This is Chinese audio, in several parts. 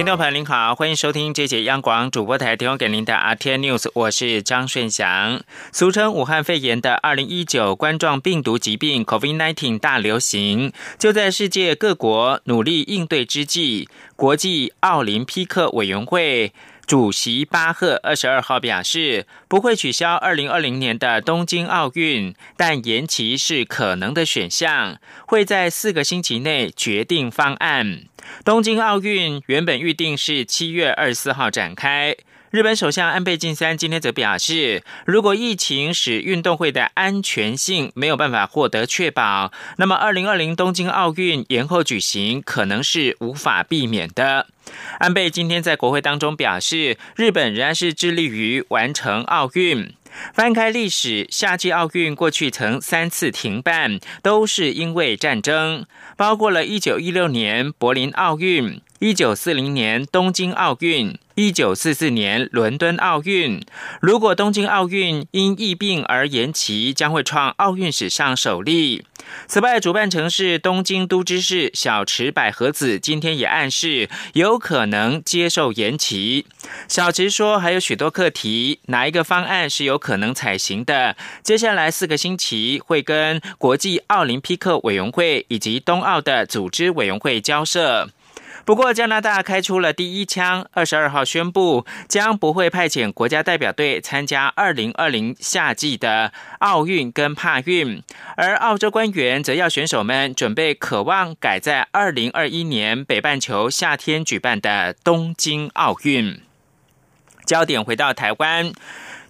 听众朋友您好，欢迎收听这节央广主播台提供给您的 RT News，我是张顺祥。俗称武汉肺炎的二零一九冠状病毒疾病 COVID-19 大流行，就在世界各国努力应对之际，国际奥林匹克委员会。主席巴赫二十二号表示，不会取消二零二零年的东京奥运，但延期是可能的选项，会在四个星期内决定方案。东京奥运原本预定是七月二十四号展开。日本首相安倍晋三今天则表示，如果疫情使运动会的安全性没有办法获得确保，那么二零二零东京奥运延后举行可能是无法避免的。安倍今天在国会当中表示，日本仍然是致力于完成奥运。翻开历史，夏季奥运过去曾三次停办，都是因为战争，包括了一九一六年柏林奥运。一九四零年东京奥运，一九四四年伦敦奥运。如果东京奥运因疫病而延期，将会创奥运史上首例。此外，主办城市东京都知事小池百合子今天也暗示有可能接受延期。小池说，还有许多课题，哪一个方案是有可能采行的？接下来四个星期会跟国际奥林匹克委员会以及冬奥的组织委员会交涉。不过，加拿大开出了第一枪，二十二号宣布将不会派遣国家代表队参加二零二零夏季的奥运跟帕运，而澳洲官员则要选手们准备渴望改在二零二一年北半球夏天举办的东京奥运。焦点回到台湾。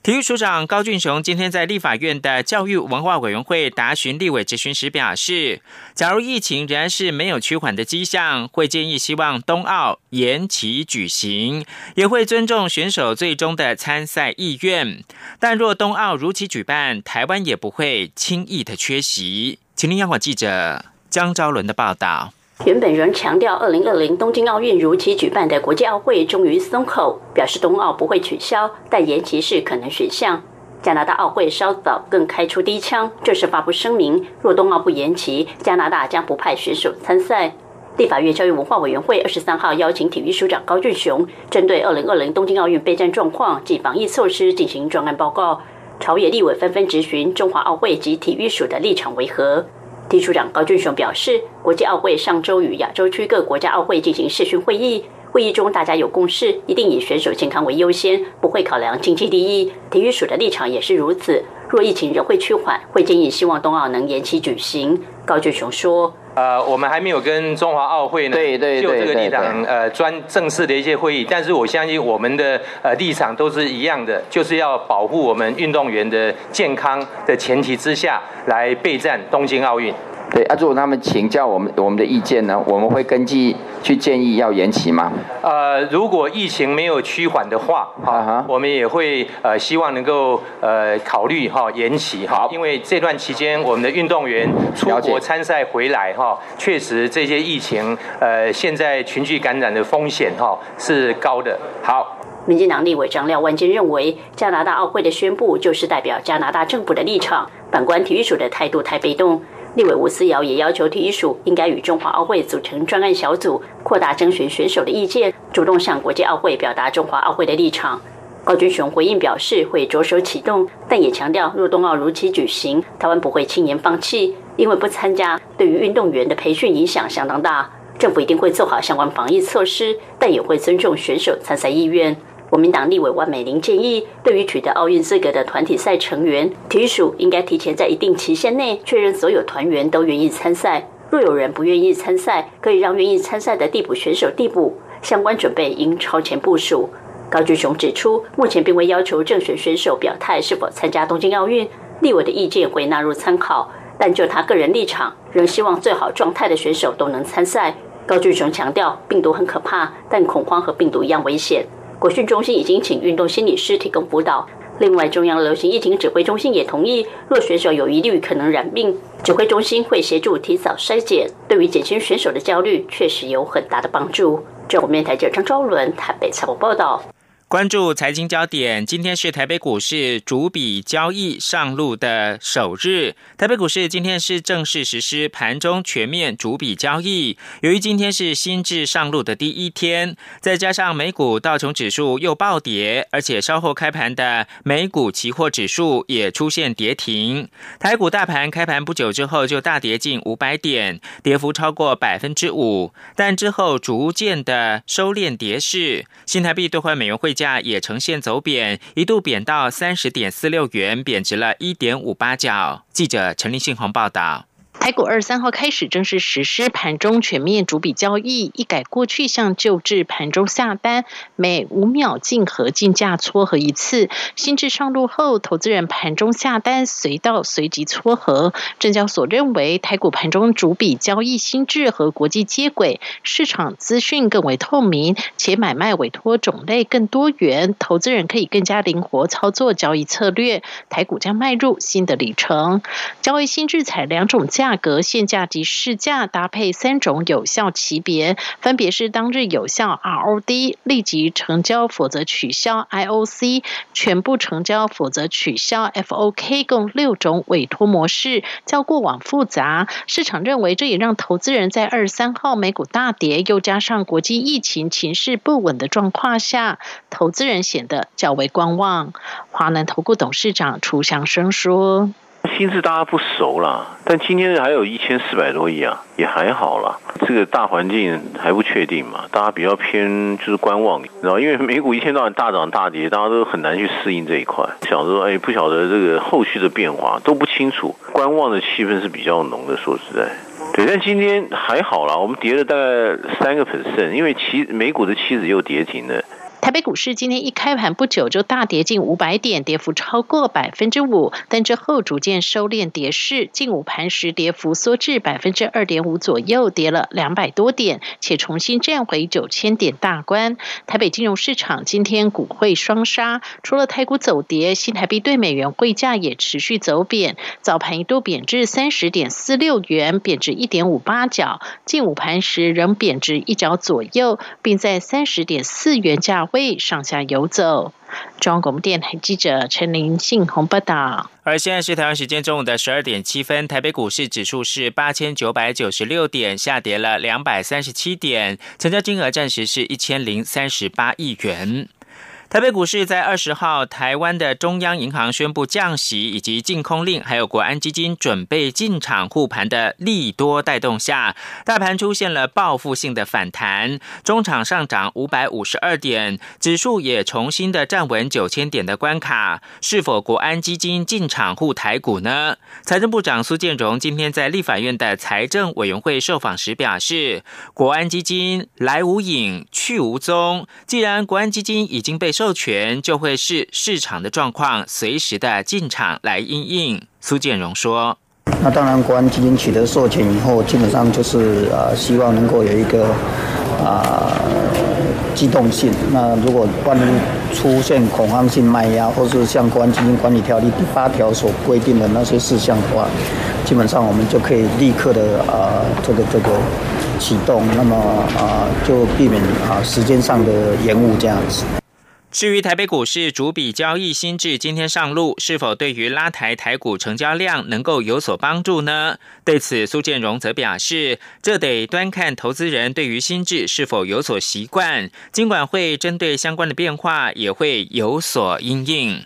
体育署长高俊雄今天在立法院的教育文化委员会答询立委质询时表示，假如疫情仍然是没有趋缓的迹象，会建议希望冬奥延期举行，也会尊重选手最终的参赛意愿。但若冬奥如期举办，台湾也不会轻易的缺席。请听央广记者江昭伦的报道。原本仍强调二零二零东京奥运如期举办的国际奥会终于松口，表示冬奥不会取消，但延期是可能选项。加拿大奥会稍早更开出第一枪，就是发布声明，若冬奥不延期，加拿大将不派选手参赛。立法院教育文化委员会二十三号邀请体育署长高俊雄，针对二零二零东京奥运备战状况及防疫措施进行专案报告。朝野立委纷纷质询中华奥会及体育署的立场为何。体署长高俊雄表示，国际奥会上周与亚洲区各国家奥会进行视讯会议，会议中大家有共识，一定以选手健康为优先，不会考量经济利益。体育署的立场也是如此。若疫情仍会趋缓，会建议希望冬奥能延期举行。高俊雄说。呃，我们还没有跟中华奥会呢，对对就这个立场呃专正式的一些会议，但是我相信我们的呃立场都是一样的，就是要保护我们运动员的健康的前提之下来备战东京奥运。对啊，如果他们请教我们我们的意见呢，我们会根据去建议要延期吗？呃，如果疫情没有趋缓的话，哈，我们也会呃希望能够呃考虑哈延期哈，因为这段期间我们的运动员出国参赛回来哈，确实这些疫情呃现在群聚感染的风险哈是高的。好，民进党立委张廖万坚认为，加拿大奥会的宣布就是代表加拿大政府的立场，反观体育署的态度太被动。立委吴思瑶也要求体育署应该与中华奥会组成专案小组，扩大征询选手的意见，主动向国际奥会表达中华奥会的立场。高军雄回应表示会着手启动，但也强调若冬奥如期举行，台湾不会轻言放弃，因为不参加对于运动员的培训影响相当大，政府一定会做好相关防疫措施，但也会尊重选手参赛意愿。国民党立委万美玲建议，对于取得奥运资格的团体赛成员，体育署应该提前在一定期限内确认所有团员都愿意参赛。若有人不愿意参赛，可以让愿意参赛的递补选手递补，相关准备应超前部署。高俊雄指出，目前并未要求正选选手表态是否参加东京奥运，立委的意见会纳入参考，但就他个人立场，仍希望最好状态的选手都能参赛。高俊雄强调，病毒很可怕，但恐慌和病毒一样危险。国训中心已经请运动心理师提供辅导。另外，中央流行疫情指挥中心也同意，若选手有疑虑可能染病，指挥中心会协助提早筛检，对于减轻选手的焦虑，确实有很大的帮助。中国面台记者张昭伦台北采访报道。关注财经焦点，今天是台北股市主笔交易上路的首日。台北股市今天是正式实施盘中全面主笔交易。由于今天是新制上路的第一天，再加上美股道琼指数又暴跌，而且稍后开盘的美股期货指数也出现跌停。台股大盘开盘不久之后就大跌近五百点，跌幅超过百分之五，但之后逐渐的收敛跌势。新台币兑换美元汇。价也呈现走贬，一度贬到三十点四六元，贬值了一点五八角。记者陈立信宏报道。台股二三号开始正式实施盘中全面逐笔交易，一改过去向旧制盘中下单每五秒竞合竞价撮合一次，新制上路后，投资人盘中下单随到随即撮合。证交所认为，台股盘中逐笔交易新制和国际接轨，市场资讯更为透明，且买卖委托种类更多元，投资人可以更加灵活操作交易策略。台股将迈入新的里程，交易新制采两种价。格现价及市价搭配三种有效级别，分别是当日有效 ROD、立即成交否则取消 IOC、全部成交否则取消 FOK，共六种委托模式，较过往复杂。市场认为这也让投资人在二十三号美股大跌，又加上国际疫情情势不稳的状况下，投资人显得较为观望。华南投顾董事长楚祥生说。心智大家不熟啦，但今天还有一千四百多亿啊，也还好啦。这个大环境还不确定嘛，大家比较偏就是观望，然后因为美股一天到晚大涨大跌，大家都很难去适应这一块。想说，哎，不晓得这个后续的变化都不清楚，观望的气氛是比较浓的。说实在，对，但今天还好啦，我们跌了大概三个 percent，因为期美股的期指又跌停了。台北股市今天一开盘不久就大跌近五百点，跌幅超过百分之五，但之后逐渐收敛跌势，近午盘时跌幅缩至百分之二点五左右，跌了两百多点，且重新站回九千点大关。台北金融市场今天股汇双杀，除了台股走跌，新台币对美元汇价也持续走贬，早盘一度贬至三十点四六元，贬值一点五八角，近午盘时仍贬值一角左右，并在三十点四元价。会上下游走。中央广播电台记者陈林信宏报道。而现在是台湾时间中午的十二点七分，台北股市指数是八千九百九十六点，下跌了两百三十七点，成交金额暂时是一千零三十八亿元。台北股市在二十号，台湾的中央银行宣布降息，以及净空令，还有国安基金准备进场护盘的利多带动下，大盘出现了报复性的反弹，中场上涨五百五十二点，指数也重新的站稳九千点的关卡。是否国安基金进场护台股呢？财政部长苏建荣今天在立法院的财政委员会受访时表示，国安基金来无影去无踪，既然国安基金已经被授权就会是市场的状况，随时的进场来应应。苏建荣说：“那当然，国安基金取得授权以后，基本上就是呃，希望能够有一个啊机动性。那如果万一出现恐慌性卖压，或是像国安基金管理条例第八条所规定的那些事项的话，基本上我们就可以立刻的啊这个这个启动，那么啊就避免啊时间上的延误这样子。”至于台北股市主笔交易新制今天上路，是否对于拉抬台股成交量能够有所帮助呢？对此，苏建荣则表示，这得端看投资人对于新制是否有所习惯，尽管会针对相关的变化，也会有所应应。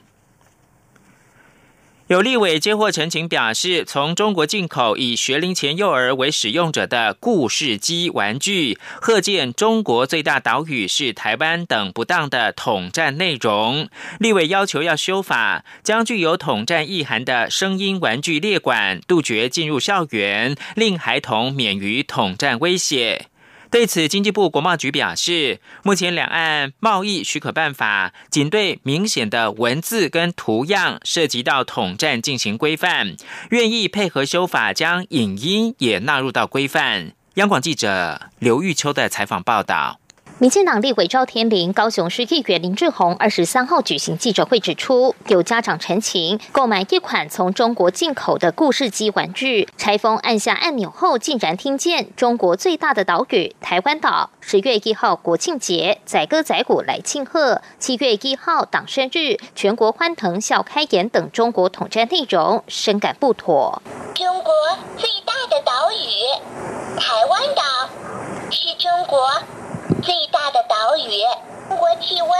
有立委接获陈情，表示从中国进口以学龄前幼儿为使用者的故事机玩具，贺建中国最大岛屿是台湾等不当的统战内容。立委要求要修法，将具有统战意涵的声音玩具列管，杜绝进入校园，令孩童免于统战威胁。对此，经济部国贸局表示，目前两岸贸易许可办法仅对明显的文字跟图样涉及到统战进行规范，愿意配合修法，将影音也纳入到规范。央广记者刘玉秋的采访报道。民进党立委赵天麟、高雄市议员林志宏二十三号举行记者会，指出有家长陈情购买一款从中国进口的故事机玩具，拆封按下按钮后，竟然听见中国最大的岛屿台湾岛十月一号国庆节载歌载舞来庆贺，七月一号党生日全国欢腾笑开颜等中国统战内容，深感不妥。中国最大的岛屿台湾岛是中国。最大的岛屿，中国气温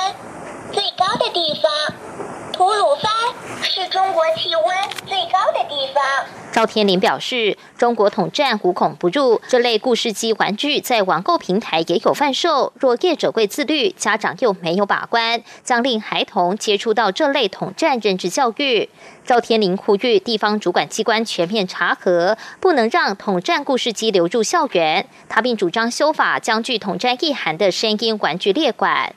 最高的地方，吐鲁番中国气温最高的地方。赵天林表示，中国统战无孔不入，这类故事机玩具在网购平台也有贩售。若业者会自律，家长又没有把关，将令孩童接触到这类统战认知教育。赵天林呼吁地方主管机关全面查核，不能让统战故事机流入校园。他并主张修法，将具统战意涵的声音玩具列管。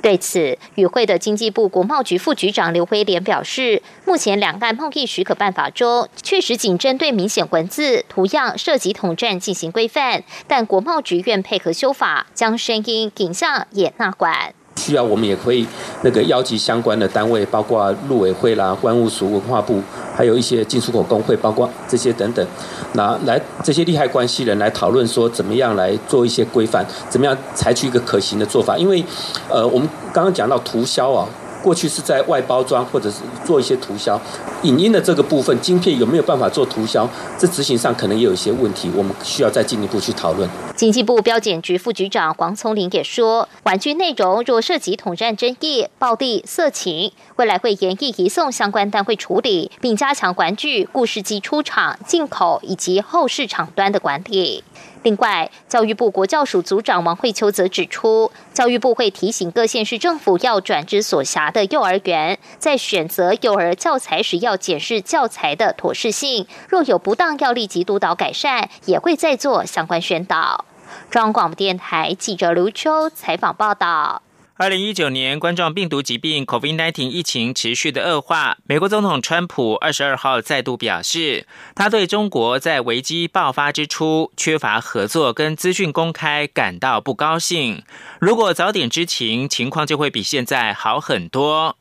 对此，与会的经济部国贸局副局长刘辉廉表示，目前两岸贸易许可办法中，确实仅针对明显文字、图样涉及统战进行规范，但国贸局愿配合修法，将声音、影像也纳管。需要我们也可以那个邀集相关的单位，包括陆委会啦、关务署、文化部，还有一些进出口工会，包括这些等等，那来这些利害关系人来讨论说，怎么样来做一些规范，怎么样采取一个可行的做法？因为，呃，我们刚刚讲到涂销啊。过去是在外包装或者是做一些涂销，影音的这个部分，晶片有没有办法做涂销？这执行上可能也有一些问题，我们需要再进一步去讨论。经济部标检局副局长黄聪林也说，玩具内容若涉及统战争议、暴力、色情，未来会严厉移送相关单位处理，并加强玩具、故事机出厂、进口以及后市场端的管理。另外，教育部国教署组长王慧秋则指出，教育部会提醒各县市政府要转之所辖的幼儿园，在选择幼儿教材时要检视教材的妥适性，若有不当要立即督导改善，也会再做相关宣导。中央广播电台记者刘秋采访报道。二零一九年冠状病毒疾病 （COVID-19） 疫情持续的恶化，美国总统川普二十二号再度表示，他对中国在危机爆发之初缺乏合作跟资讯公开感到不高兴。如果早点知情，情况就会比现在好很多。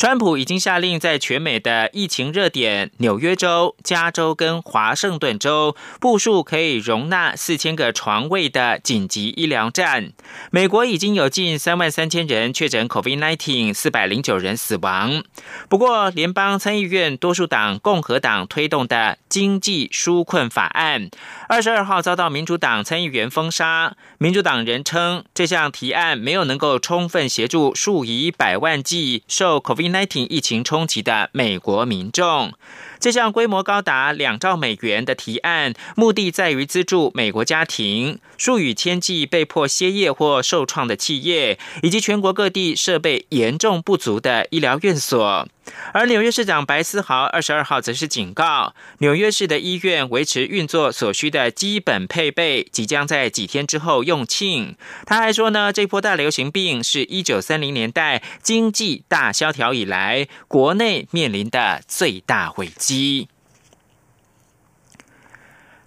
川普已经下令，在全美的疫情热点纽约州、加州跟华盛顿州部署可以容纳四千个床位的紧急医疗站。美国已经有近三万三千人确诊 COVID-19，四百零九人死亡。不过，联邦参议院多数党共和党推动的经济纾困法案，二十二号遭到民主党参议员封杀。民主党人称，这项提案没有能够充分协助数以百万计受 COVID。19疫情冲击的美国民众。这项规模高达两兆美元的提案，目的在于资助美国家庭、数以千计被迫歇业或受创的企业，以及全国各地设备严重不足的医疗院所。而纽约市长白思豪二十二号则是警告，纽约市的医院维持运作所需的基本配备即将在几天之后用罄。他还说呢，这波大流行病是一九三零年代经济大萧条以来国内面临的最大危机。一，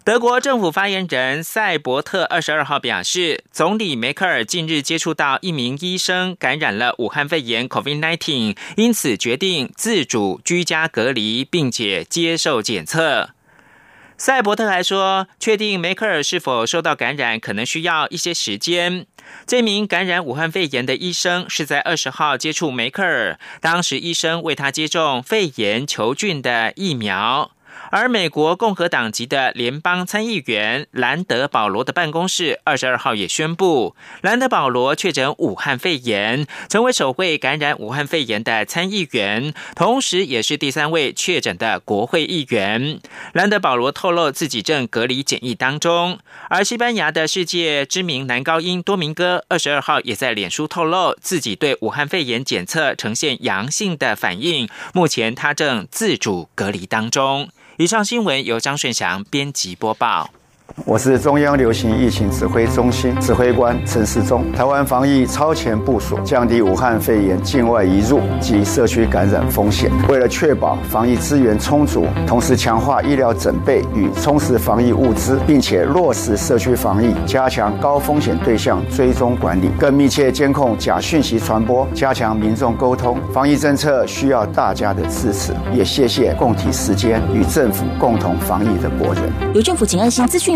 德国政府发言人塞伯特二十二号表示，总理梅克尔近日接触到一名医生感染了武汉肺炎 （COVID-19），因此决定自主居家隔离，并且接受检测。塞伯特还说，确定梅克尔是否受到感染，可能需要一些时间。这名感染武汉肺炎的医生是在二十号接触梅克尔，当时医生为他接种肺炎球菌的疫苗。而美国共和党籍的联邦参议员兰德·保罗的办公室二十二号也宣布，兰德·保罗确诊武汉肺炎，成为首位感染武汉肺炎的参议员，同时也是第三位确诊的国会议员。兰德·保罗透露自己正隔离检疫当中。而西班牙的世界知名男高音多明戈二十二号也在脸书透露自己对武汉肺炎检测呈现阳性的反应，目前他正自主隔离当中。以上新闻由张顺祥编辑播报。我是中央流行疫情指挥中心指挥官陈世忠。台湾防疫超前部署，降低武汉肺炎境外移入及社区感染风险。为了确保防疫资源充足，同时强化医疗准备与充实防疫物资，并且落实社区防疫，加强高风险对象追踪管理，更密切监控假讯息传播，加强民众沟通。防疫政策需要大家的支持，也谢谢共体时间与政府共同防疫的国人。由政府请安心资讯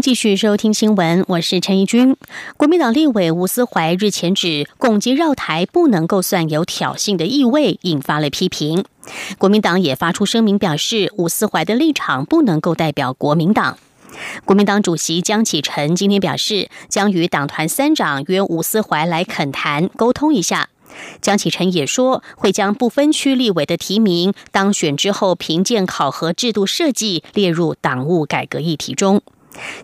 继续收听新闻，我是陈怡君。国民党立委吴思怀日前指攻击绕台不能够算有挑衅的意味，引发了批评。国民党也发出声明表示，吴思怀的立场不能够代表国民党。国民党主席江启臣今天表示，将与党团三长约吴思怀来恳谈沟通一下。江启臣也说，会将不分区立委的提名当选之后评鉴考核制度设计列入党务改革议题中。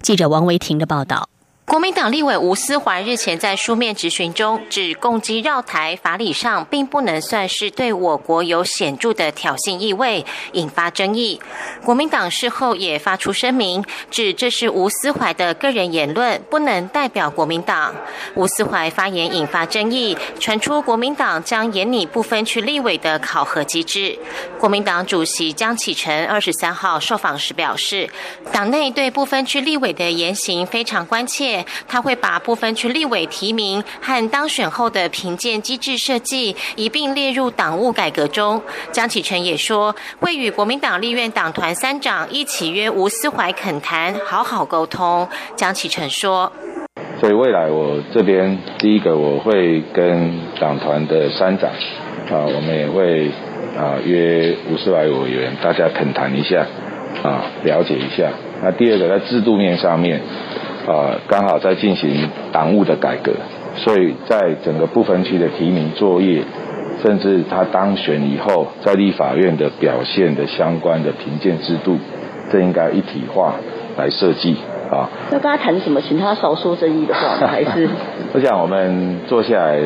记者王维婷的报道。国民党立委吴思怀日前在书面质询中指，攻击绕台法理上并不能算是对我国有显著的挑衅意味，引发争议。国民党事后也发出声明，指这是吴思怀的个人言论，不能代表国民党。吴思怀发言引发争议，传出国民党将严拟不分区立委的考核机制。国民党主席江启臣二十三号受访时表示，党内对不分区立委的言行非常关切。他会把部分区立委提名和当选后的评鉴机制设计一并列入党务改革中。江启臣也说，会与国民党立院党团三长一起约吴思怀恳谈，好好沟通。江启臣说：“所以未来我这边第一个我会跟党团的三长啊，我们也会啊约吴思怀委员大家恳谈一下啊，了解一下。那第二个在制度面上面。”呃，刚好在进行党务的改革，所以在整个不分区的提名作业，甚至他当选以后在立法院的表现的相关的评鉴制度，这应该一体化来设计啊。那跟他谈什么？请他少说争议的话，还是？我想我们坐下来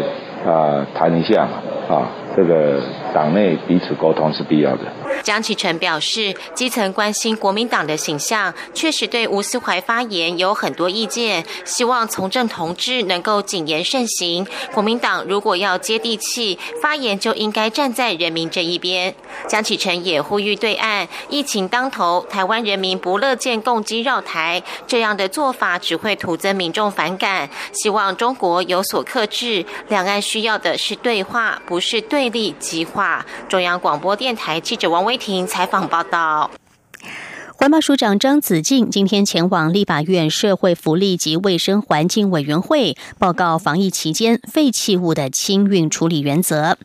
啊谈一下啊，这个党内彼此沟通是必要的。江启臣表示，基层关心国民党的形象，确实对吴思怀发言有很多意见，希望从政同志能够谨言慎行。国民党如果要接地气，发言就应该站在人民这一边。江启臣也呼吁对岸，疫情当头，台湾人民不乐见共机绕台，这样的做法只会徒增民众反感。希望中国有所克制，两岸需要的是对话，不是对立激化。中央广播电台记者王威。婷采访报道。环保署长张子静今天前往立法院社会福利及卫生环境委员会报告防疫期间废弃物的清运处理原则。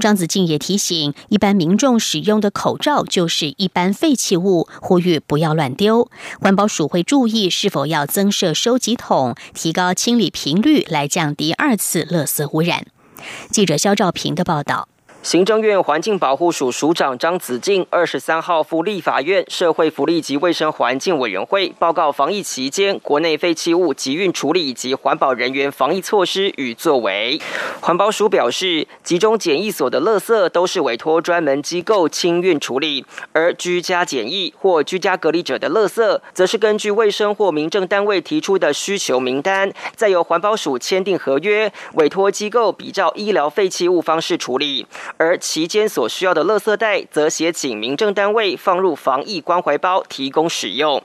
张子静也提醒，一般民众使用的口罩就是一般废弃物，呼吁不要乱丢。环保署会注意是否要增设收集桶，提高清理频率，来降低二次垃圾污染。记者肖兆平的报道。行政院环境保护署署长张子静二十三号赴立法院社会福利及卫生环境委员会报告防疫期间国内废弃物集运处理以及环保人员防疫措施与作为。环保署表示，集中检疫所的垃圾都是委托专门机构清运处理，而居家检疫或居家隔离者的垃圾，则是根据卫生或民政单位提出的需求名单，再由环保署签订合约，委托机构比照医疗废弃物方式处理。而期间所需要的垃圾袋，则写请民政单位放入防疫关怀包提供使用。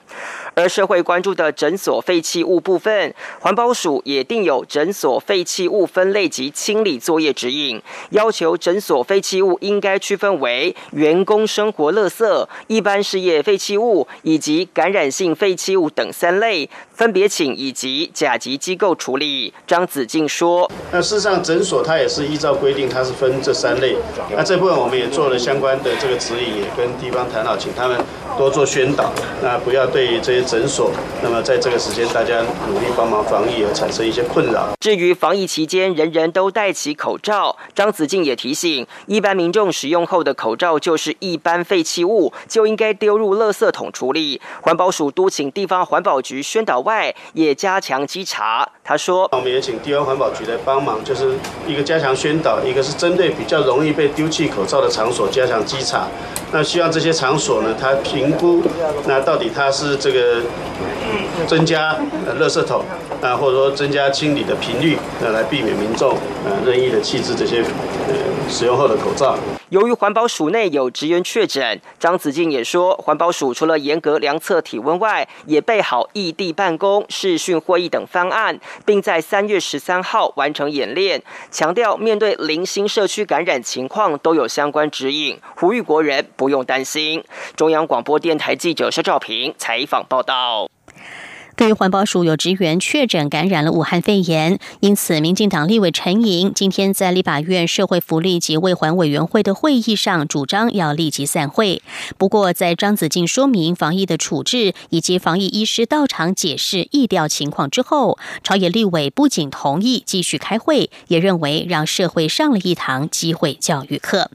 而社会关注的诊所废弃物部分，环保署也定有诊所废弃物分类及清理作业指引，要求诊所废弃物应该区分为员工生活垃圾、一般事业废弃物以及感染性废弃物等三类，分别请以及甲级机构处理。张子静说：“那事实上，诊所它也是依照规定，它是分这三类。那这部分我们也做了相关的这个指引，也跟地方谈好，请他们多做宣导，那不要对这。”些诊所，那么在这个时间大家努力帮忙防疫而产生一些困扰。至于防疫期间人人都戴起口罩，张子静也提醒，一般民众使用后的口罩就是一般废弃物，就应该丢入垃圾桶处理。环保署督请地方环保局宣导外，也加强稽查。他说，我们也请地方环保局来帮忙，就是一个加强宣导，一个是针对比较容易被丢弃口罩的场所加强稽查。那希望这些场所呢，它评估，那到底它是这个ー、增加呃垃圾桶啊，或者说增加清理的频率，呃，来避免民众呃任意的弃置这些呃使用后的口罩。由于环保署内有职员确诊，张子静也说，环保署除了严格量测体温外，也备好异地办公、视讯会议等方案，并在三月十三号完成演练，强调面对零星社区感染情况都有相关指引，呼吁国人不用担心。中央广播电台记者肖兆平采访报道。对于环保署有职员确诊感染了武汉肺炎，因此民进党立委陈莹今天在立法院社会福利及卫环委员会的会议上主张要立即散会。不过，在张子静说明防疫的处置以及防疫医师到场解释疫调情况之后，朝野立委不仅同意继续开会，也认为让社会上了一堂机会教育课。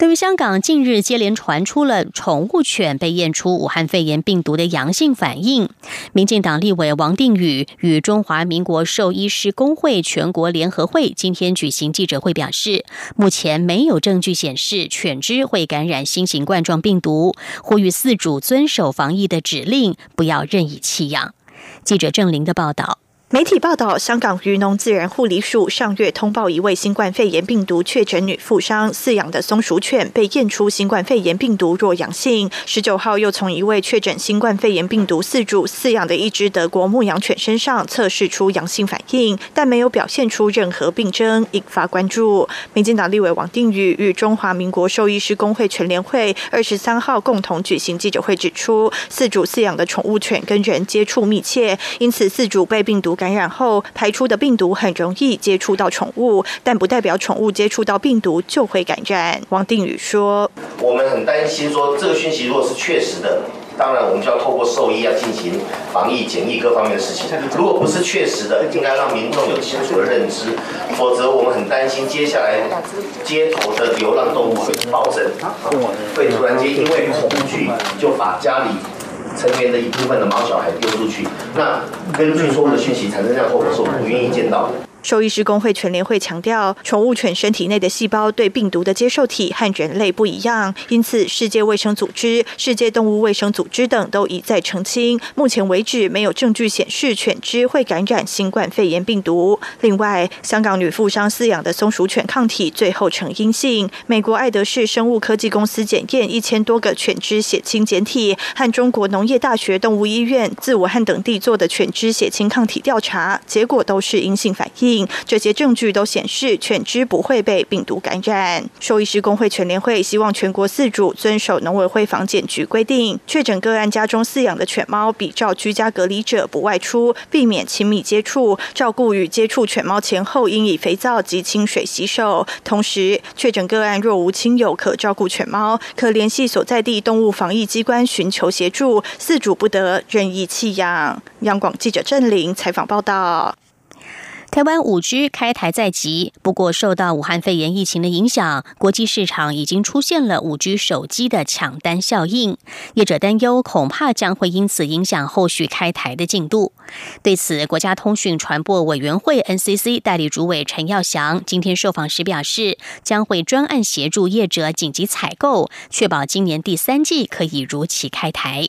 对于香港近日接连传出了宠物犬被验出武汉肺炎病毒的阳性反应，民进党立委王定宇与中华民国兽医师工会全国联合会今天举行记者会，表示目前没有证据显示犬只会感染新型冠状病毒，呼吁饲主遵守防疫的指令，不要任意弃养。记者郑玲的报道。媒体报道，香港渔农自然护理署上月通报一位新冠肺炎病毒确诊女富商饲养的松鼠犬被验出新冠肺炎病毒弱阳性。十九号又从一位确诊新冠肺炎病毒饲主饲养的一只德国牧羊犬身上测试出阳性反应，但没有表现出任何病征，引发关注。民进党立委王定宇与中华民国兽医师工会全联会二十三号共同举行记者会，指出饲主饲养的宠物犬跟人接触密切，因此饲主被病毒。感染后排出的病毒很容易接触到宠物，但不代表宠物接触到病毒就会感染。王定宇说：“我们很担心，说这个讯息如果是确实的，当然我们就要透过兽医要进行防疫、检疫各方面的事情。如果不是确实的，应该让民众有清楚的认知，否则我们很担心接下来街头的流浪动物会暴增，会突然间因为恐惧就把家里。”成员的一部分的毛小孩丢出去，那根据错误的讯息产生这样后果，是我不愿意见到的。兽医师工会全联会强调，宠物犬身体内的细胞对病毒的接受体和人类不一样，因此世界卫生组织、世界动物卫生组织等都一再澄清，目前为止没有证据显示犬只会感染新冠肺炎病毒。另外，香港女富商饲养的松鼠犬抗体最后呈阴性，美国爱德士生物科技公司检验一千多个犬只血清检体，和中国农业大学动物医院自武汉等地做的犬只血清抗体调查，结果都是阴性反应。这些证据都显示犬只不会被病毒感染。兽医师工会全联会希望全国饲主遵守农委会防检局规定，确诊个案家中饲养的犬猫比照居家隔离者不外出，避免亲密接触，照顾与接触犬猫前后应以肥皂及清水洗手。同时，确诊个案若无亲友可照顾犬猫，可联系所在地动物防疫机关寻求协助，饲主不得任意弃养。央广记者郑玲采访报道。台湾五 G 开台在即，不过受到武汉肺炎疫情的影响，国际市场已经出现了五 G 手机的抢单效应。业者担忧，恐怕将会因此影响后续开台的进度。对此，国家通讯传播委员会 NCC 代理主委陈耀祥今天受访时表示，将会专案协助业者紧急采购，确保今年第三季可以如期开台。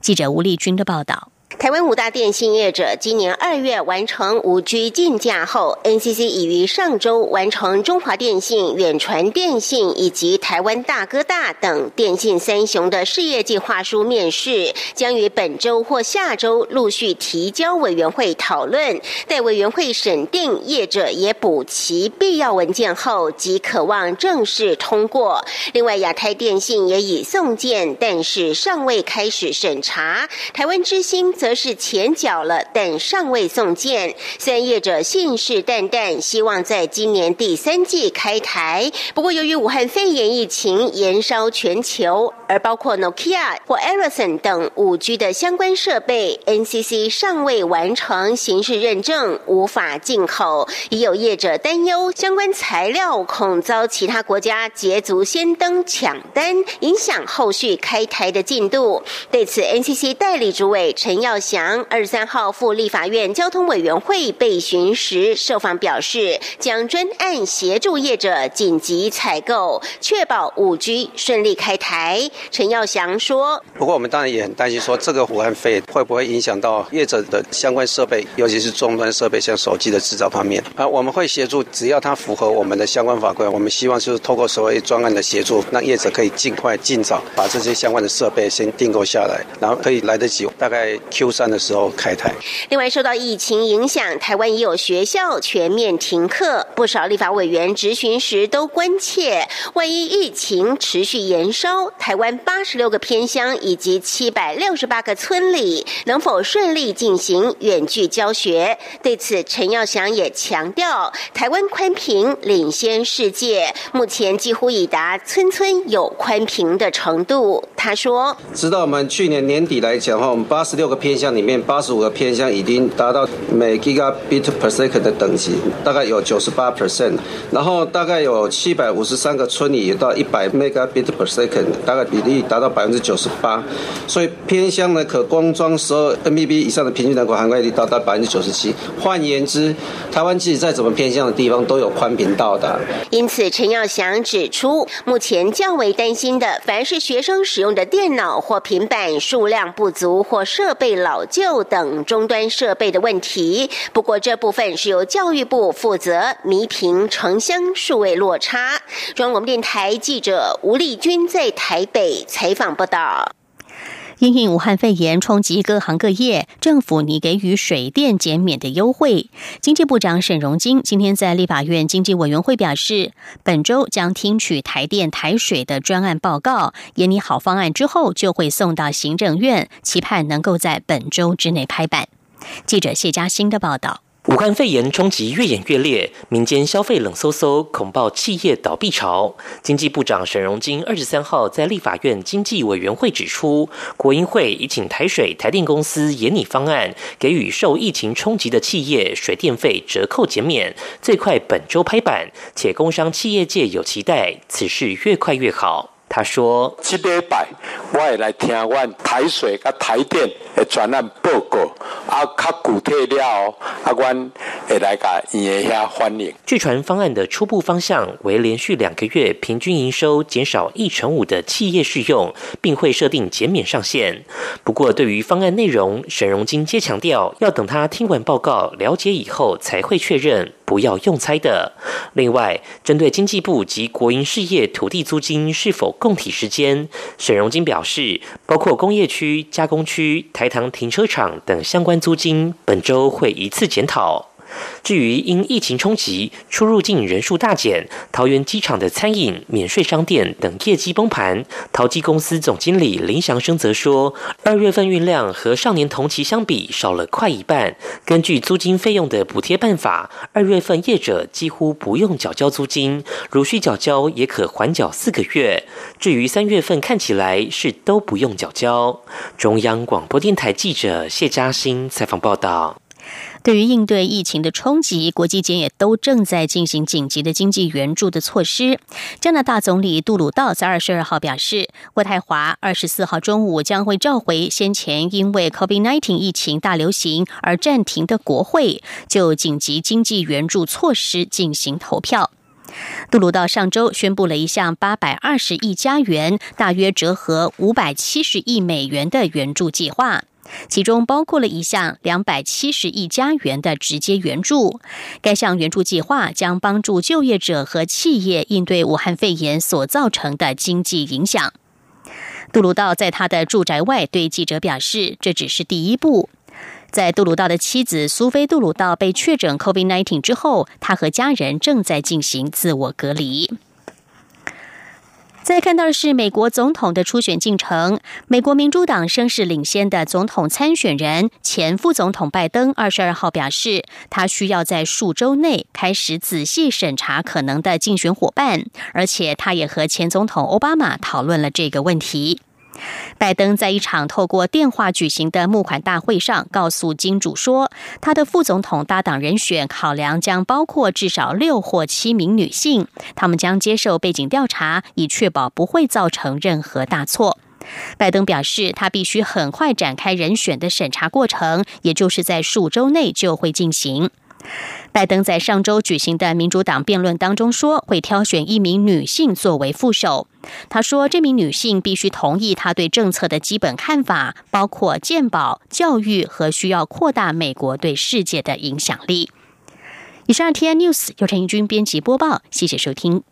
记者吴丽君的报道。台湾五大电信业者今年二月完成五 G 竞价后，NCC 已于上周完成中华电信、远传电信以及台湾大哥大等电信三雄的事业计划书面试，将于本周或下周陆续提交委员会讨论。待委员会审定，业者也补齐必要文件后，即可望正式通过。另外，亚太电信也已送件，但是尚未开始审查。台湾之星。则是前脚了，但尚未送件。虽然业者信誓旦旦希望在今年第三季开台，不过由于武汉肺炎疫情延烧全球，而包括 Nokia 或 Ericsson 等五 G 的相关设备，NCC 尚未完成形式认证，无法进口。已有业者担忧，相关材料恐遭其他国家捷足先登抢单，影响后续开台的进度。对此，NCC 代理主委陈耀祥二十三号赴立法院交通委员会备询时，受访表示，将专案协助业者紧急采购，确保五 G 顺利开台。陈耀祥说：“不过我们当然也很担心，说这个武汉肺炎会不会影响到业者的相关设备，尤其是终端设备，像手机的制造方面。啊，我们会协助，只要它符合我们的相关法规，我们希望就是透过所谓专案的协助，让业者可以尽快、尽早把这些相关的设备先订购下来，然后可以来得及，大概 Q 三的时候开台。另外，受到疫情影响，台湾也有学校全面停课，不少立法委员质询时都关切，万一疫情持续延烧，台湾八十六个偏乡以及七百六十八个村里能否顺利进行远距教学？对此，陈耀祥也强调，台湾宽屏领先世界，目前几乎已达村村有宽屏的程度。他说：“直到我们去年年底来讲的话，我们八十六个偏向里面，八十五个偏向已经达到每 gigabit per second 的等级，大概有九十八 percent，然后大概有七百五十三个村里也到一百 megabit per second，大概比例达到百分之九十八，所以偏向呢可光装十二 Mbps 以上的平均人口涵盖率达到百分之九十七。换言之，台湾即使在怎么偏向的地方都有宽频到达。因此，陈耀祥指出，目前较为担心的，凡是学生使用的电脑或平板数量不足或设备老旧等终端设备的问题。不过，这部分是由教育部负责弥平城乡数位落差。中央广播电台记者吴丽君在台北采访报道。因应武汉肺炎冲击各行各业，政府拟给予水电减免的优惠。经济部长沈荣金今天在立法院经济委员会表示，本周将听取台电台水的专案报告，研拟好方案之后，就会送到行政院，期盼能够在本周之内拍板。记者谢嘉欣的报道。武汉肺炎冲击越演越烈，民间消费冷飕飕，恐爆企业倒闭潮。经济部长沈荣金二十三号在立法院经济委员会指出，国营会已请台水、台电公司研拟方案，给予受疫情冲击的企业水电费折扣减免，最快本周拍板，且工商企业界有期待，此事越快越好。他说：“这礼拜我会来听阮台水甲台电的专案报告，啊，较具体了，啊，阮会来甲院遐反映。”据传方案的初步方向为连续两个月平均营收减少一成五的企业适用，并会设定减免上限。不过，对于方案内容，沈荣金皆强调要等他听完报告了解以后才会确认。不要用猜的。另外，针对经济部及国营事业土地租金是否供体时间，沈荣金表示，包括工业区、加工区、台糖停车场等相关租金，本周会一次检讨。至于因疫情冲击，出入境人数大减，桃园机场的餐饮、免税商店等业绩崩盘。淘机公司总经理林祥生则说，二月份运量和上年同期相比少了快一半。根据租金费用的补贴办法，二月份业者几乎不用缴交租金，如需缴交也可缓缴四个月。至于三月份看起来是都不用缴交。中央广播电台记者谢嘉欣采访报道。对于应对疫情的冲击，国际间也都正在进行紧急的经济援助的措施。加拿大总理杜鲁道在二十二号表示，渥太华二十四号中午将会召回先前因为 COVID-19 疫情大流行而暂停的国会，就紧急经济援助措施进行投票。杜鲁道上周宣布了一项八百二十亿加元，大约折合五百七十亿美元的援助计划。其中包括了一项两百七十亿加元的直接援助。该项援助计划将帮助就业者和企业应对武汉肺炎所造成的经济影响。杜鲁道在他的住宅外对记者表示：“这只是第一步。”在杜鲁道的妻子苏菲·杜鲁道被确诊 COVID-19 之后，他和家人正在进行自我隔离。再看到的是美国总统的初选进程。美国民主党声势领先的总统参选人前副总统拜登二十二号表示，他需要在数周内开始仔细审查可能的竞选伙伴，而且他也和前总统奥巴马讨论了这个问题。拜登在一场透过电话举行的募款大会上，告诉金主说，他的副总统搭档人选考量将包括至少六或七名女性，他们将接受背景调查，以确保不会造成任何大错。拜登表示，他必须很快展开人选的审查过程，也就是在数周内就会进行。拜登在上周举行的民主党辩论当中说，会挑选一名女性作为副手。他说，这名女性必须同意他对政策的基本看法，包括健保、教育和需要扩大美国对世界的影响力。以上 T N News 由陈义军编辑播报，谢谢收听。